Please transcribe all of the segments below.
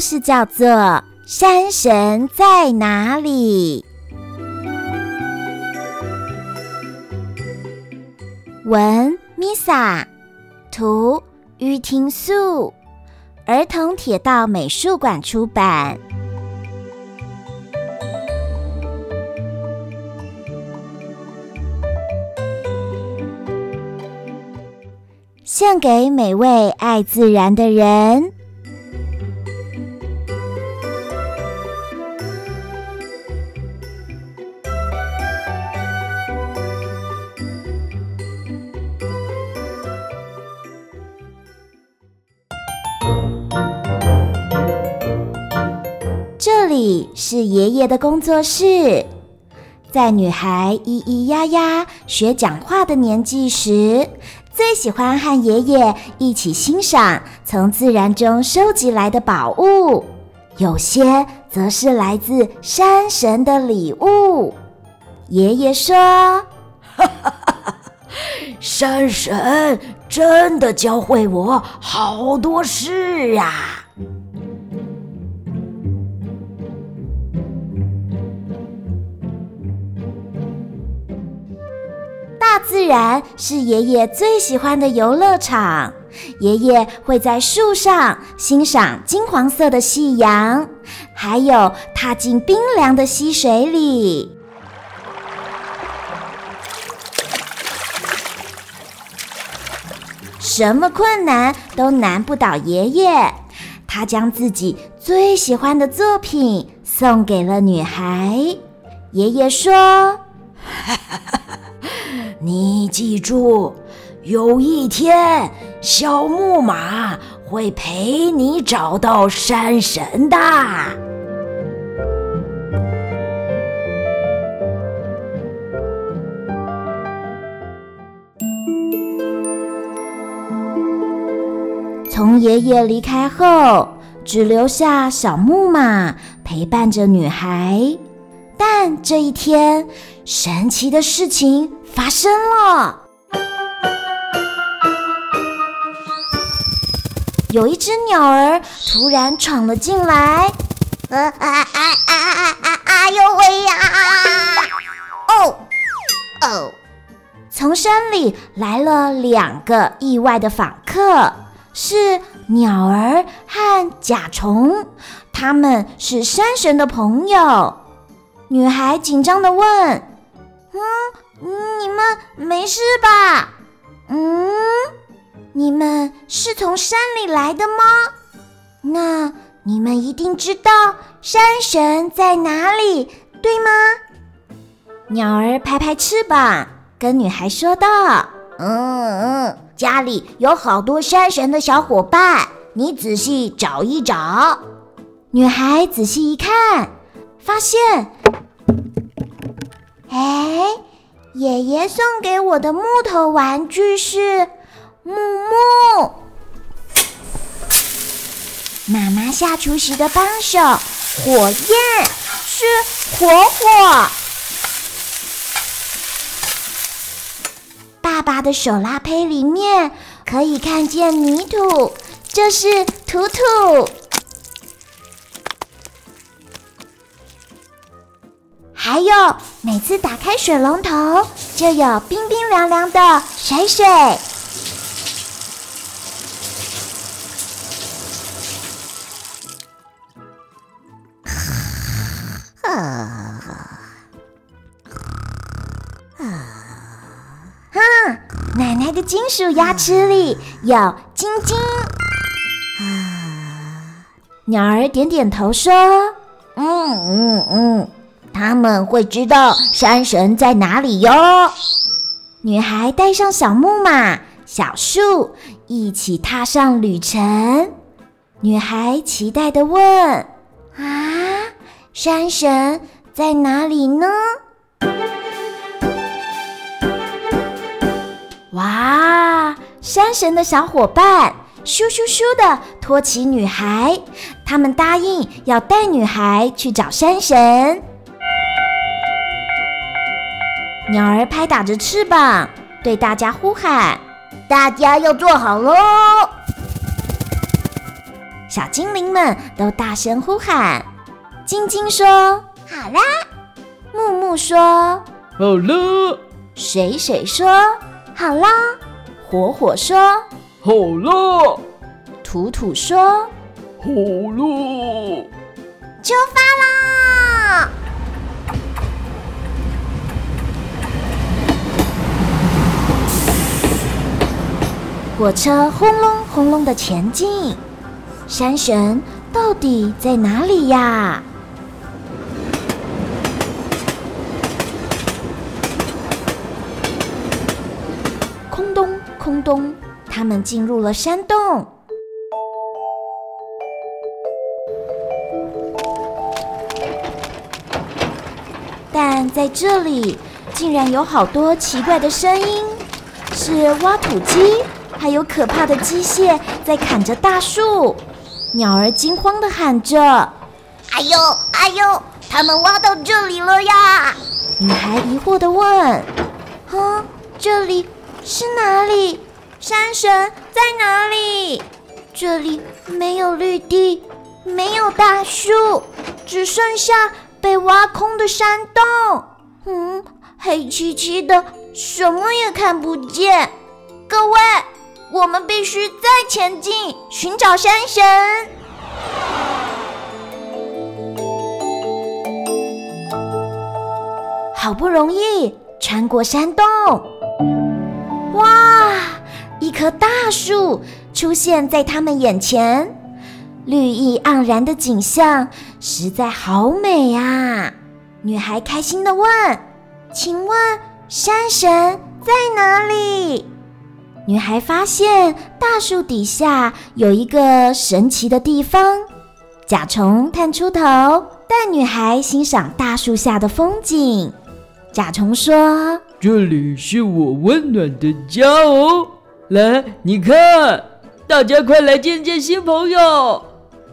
事叫做《山神在哪里》。文：Misa，图：于婷素，儿童铁道美术馆出版。献给每位爱自然的人。是爷爷的工作室。在女孩咿咿呀呀学讲话的年纪时，最喜欢和爷爷一起欣赏从自然中收集来的宝物，有些则是来自山神的礼物。爷爷说：“哈哈哈，山神真的教会我好多事啊！”自然是爷爷最喜欢的游乐场。爷爷会在树上欣赏金黄色的夕阳，还有踏进冰凉的溪水里。什么困难都难不倒爷爷。他将自己最喜欢的作品送给了女孩。爷爷说。你记住，有一天小木马会陪你找到山神的。从爷爷离开后，只留下小木马陪伴着女孩。但这一天，神奇的事情发生了。有一只鸟儿突然闯了进来，啊啊啊啊啊啊！哎呦喂呀！哦哦！从山里来了两个意外的访客，是鸟儿和甲虫，他们是山神的朋友。女孩紧张地问：“嗯，你们没事吧？嗯，你们是从山里来的吗？那你们一定知道山神在哪里，对吗？”鸟儿拍拍翅膀，跟女孩说道：“嗯嗯，家里有好多山神的小伙伴，你仔细找一找。”女孩仔细一看。发现，哎，爷爷送给我的木头玩具是木木，妈妈下厨时的帮手火焰是火火，爸爸的手拉胚里面可以看见泥土，这是土土。还有，每次打开水龙头，就有冰冰凉凉的水水。啊啊啊！奶奶的金属牙齿里有晶晶。啊！鸟儿点点头说：“嗯嗯嗯。”他们会知道山神在哪里哟。女孩带上小木马、小树，一起踏上旅程。女孩期待地问：“啊，山神在哪里呢？”哇，山神的小伙伴咻咻咻地托起女孩，他们答应要带女孩去找山神。鸟儿拍打着翅膀，对大家呼喊：“大家要坐好喽！”小精灵们都大声呼喊。晶晶说：“好啦。”木木说：“好了。”水水说：“好啦。”火火说：“好了。”图图说：“好了。”出发啦！火车轰隆轰隆的前进，山神到底在哪里呀？空咚空咚，他们进入了山洞。但在这里，竟然有好多奇怪的声音，是挖土机。还有可怕的机械在砍着大树，鸟儿惊慌地喊着：“哎呦，哎呦，他们挖到这里了呀！”女孩疑惑地问：“啊，这里是哪里？山神在哪里？这里没有绿地，没有大树，只剩下被挖空的山洞。嗯，黑漆漆的，什么也看不见。各位。”我们必须再前进，寻找山神。好不容易穿过山洞，哇！一棵大树出现在他们眼前，绿意盎然的景象实在好美啊！女孩开心地问：“请问山神在哪里？”女孩发现大树底下有一个神奇的地方，甲虫探出头，带女孩欣赏大树下的风景。甲虫说：“这里是我温暖的家哦，来，你看，大家快来见见新朋友。”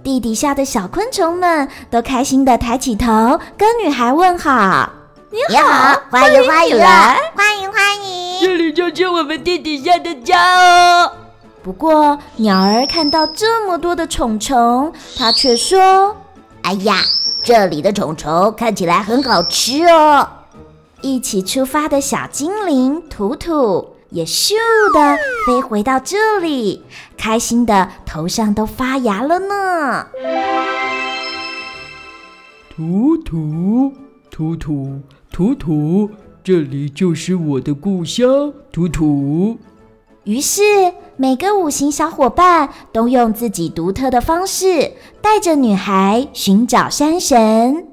地底下的小昆虫们都开心地抬起头，跟女孩问好。你好，欢迎欢迎来，欢迎欢迎。这里就是我们地底下的家哦。不过鸟儿看到这么多的虫虫，它却说：“哎呀，这里的虫虫看起来很好吃哦。”一起出发的小精灵图图也咻的飞回到这里，开心的头上都发芽了呢。图图图图。图图，这里就是我的故乡。图图。于是，每个五行小伙伴都用自己独特的方式，带着女孩寻找山神。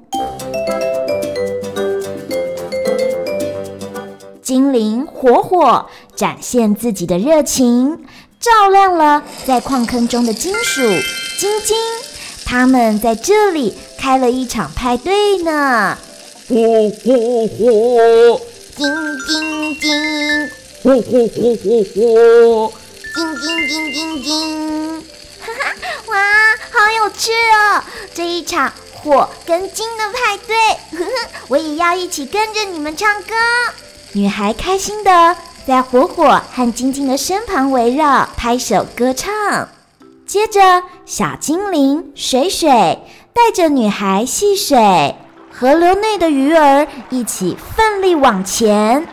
精灵火火展现自己的热情，照亮了在矿坑中的金属晶晶。他们在这里开了一场派对呢。火火火，金金金，火火火火火，金金金金金，哈哈，哇，好有趣哦！这一场火跟金的派对，呵呵，我也要一起跟着你们唱歌。女孩开心的在火火和金金的身旁围绕，拍手歌唱。接着，小精灵水水带着女孩戏水。河流内的鱼儿一起奋力往前，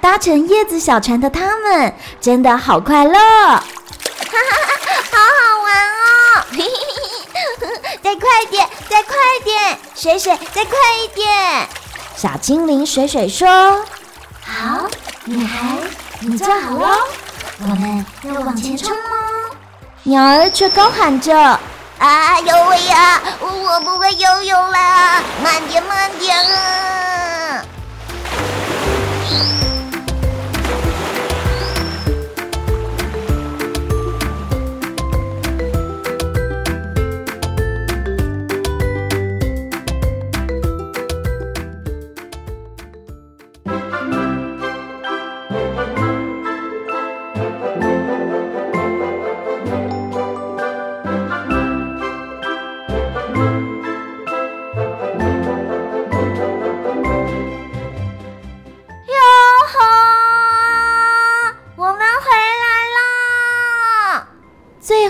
搭乘叶子小船的他们真的好快乐，哈哈，好好玩哦！嘿嘿嘿，再快点，再快点，水水再快一点。小精灵水水说：“好，女孩，你坐好喽，我们要往前冲哦。”鸟儿却高喊着。啊，呦喂呀！我不会游泳了，慢点，慢点啊！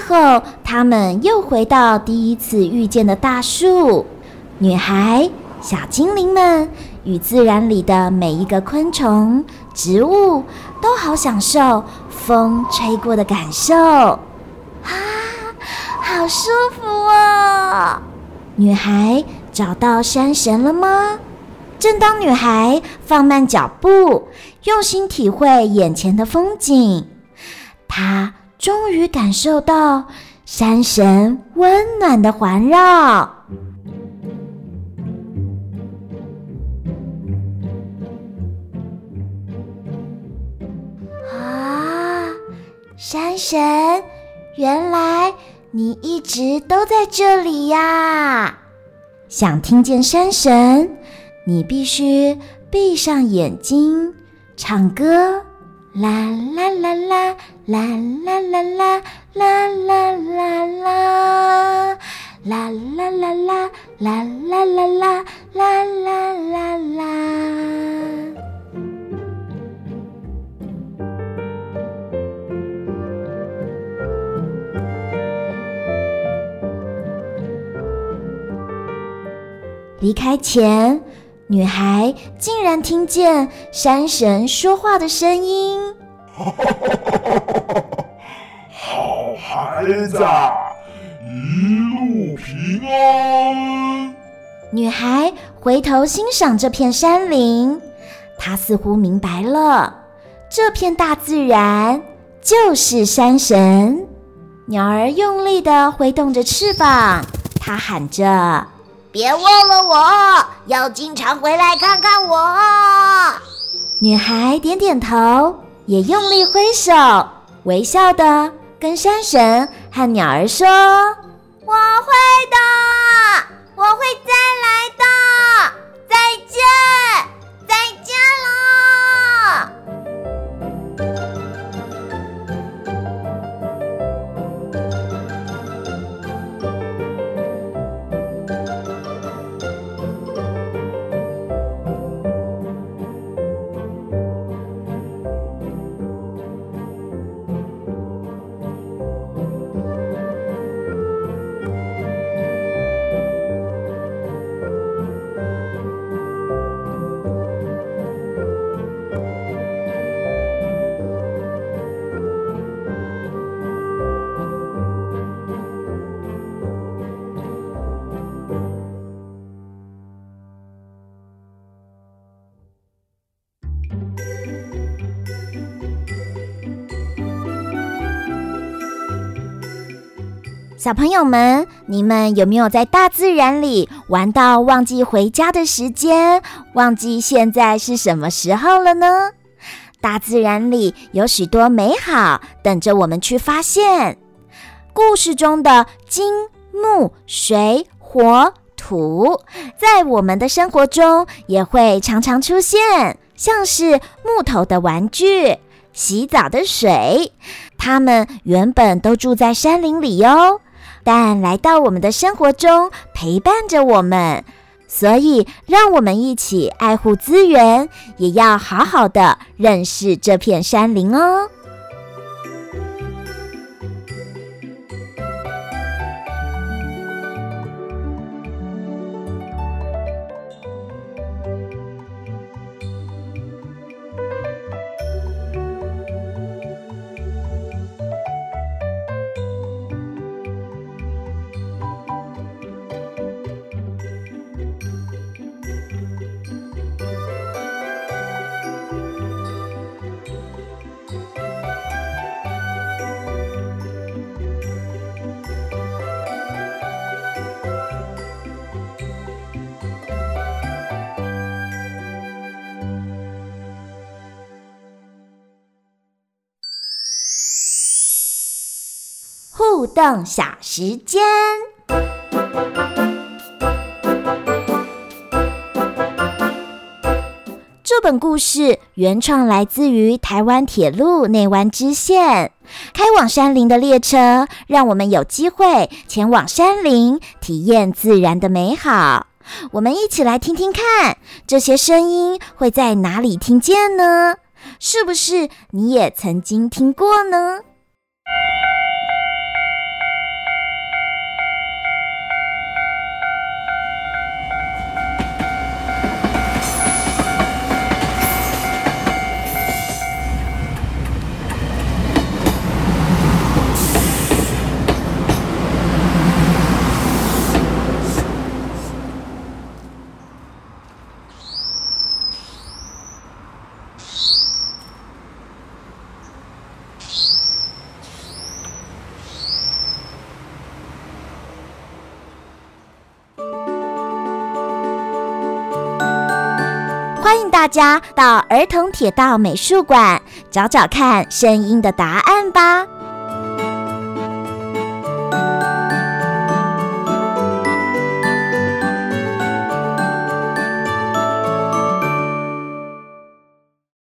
后，他们又回到第一次遇见的大树。女孩、小精灵们与自然里的每一个昆虫、植物都好享受风吹过的感受。啊，好舒服哦！女孩找到山神了吗？正当女孩放慢脚步，用心体会眼前的风景，她。终于感受到山神温暖的环绕啊！山神，原来你一直都在这里呀！想听见山神，你必须闭上眼睛，唱歌。啦啦啦啦啦啦啦啦啦啦啦啦，啦啦啦啦啦啦啦啦啦啦啦啦。离开前。女孩竟然听见山神说话的声音。好孩子，一路平安。女孩回头欣赏这片山林，她似乎明白了，这片大自然就是山神。鸟儿用力地挥动着翅膀，它喊着。别忘了我，要经常回来看看我。女孩点点头，也用力挥手，微笑的跟山神和鸟儿说：“我会的，我会再来的，再见。”小朋友们，你们有没有在大自然里玩到忘记回家的时间，忘记现在是什么时候了呢？大自然里有许多美好等着我们去发现。故事中的金木水火土，在我们的生活中也会常常出现，像是木头的玩具、洗澡的水。它们原本都住在山林里哟。但来到我们的生活中，陪伴着我们，所以让我们一起爱护资源，也要好好的认识这片山林哦。互动小时间，这本故事原创来自于台湾铁路内湾支线。开往山林的列车，让我们有机会前往山林，体验自然的美好。我们一起来听听看，这些声音会在哪里听见呢？是不是你也曾经听过呢？欢迎大家到儿童铁道美术馆找找看声音的答案吧。